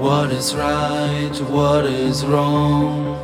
What is right, what is wrong?